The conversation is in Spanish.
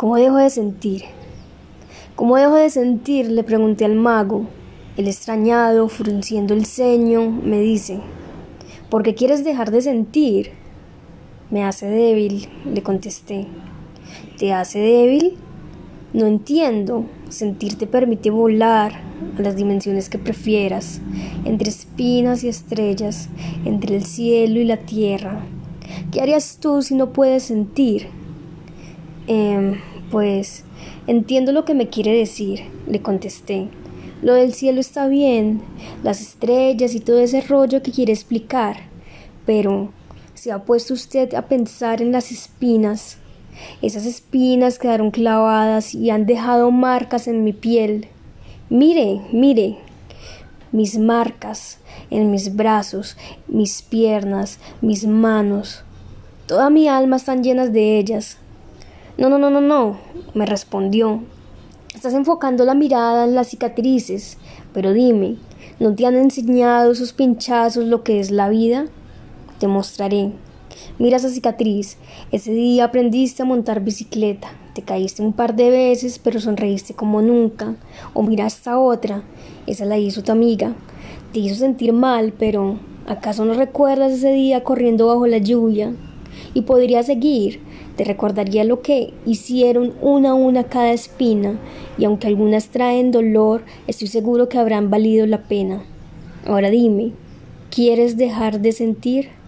¿Cómo dejo de sentir? ¿Cómo dejo de sentir? Le pregunté al mago. El extrañado, frunciendo el ceño, me dice, ¿por qué quieres dejar de sentir? Me hace débil, le contesté. ¿Te hace débil? No entiendo. Sentir te permite volar a las dimensiones que prefieras, entre espinas y estrellas, entre el cielo y la tierra. ¿Qué harías tú si no puedes sentir? Eh, pues entiendo lo que me quiere decir, le contesté. Lo del cielo está bien, las estrellas y todo ese rollo que quiere explicar, pero ¿se ha puesto usted a pensar en las espinas? Esas espinas quedaron clavadas y han dejado marcas en mi piel. Mire, mire, mis marcas en mis brazos, mis piernas, mis manos. Toda mi alma están llenas de ellas. No, no, no, no, no, me respondió. Estás enfocando la mirada en las cicatrices, pero dime, ¿no te han enseñado esos pinchazos lo que es la vida? Te mostraré. Mira esa cicatriz. Ese día aprendiste a montar bicicleta. Te caíste un par de veces, pero sonreíste como nunca. O mira esta otra. Esa la hizo tu amiga. Te hizo sentir mal, pero ¿acaso no recuerdas ese día corriendo bajo la lluvia? Y podría seguir. Te recordaría lo que hicieron una a una cada espina, y aunque algunas traen dolor, estoy seguro que habrán valido la pena. Ahora dime, ¿quieres dejar de sentir?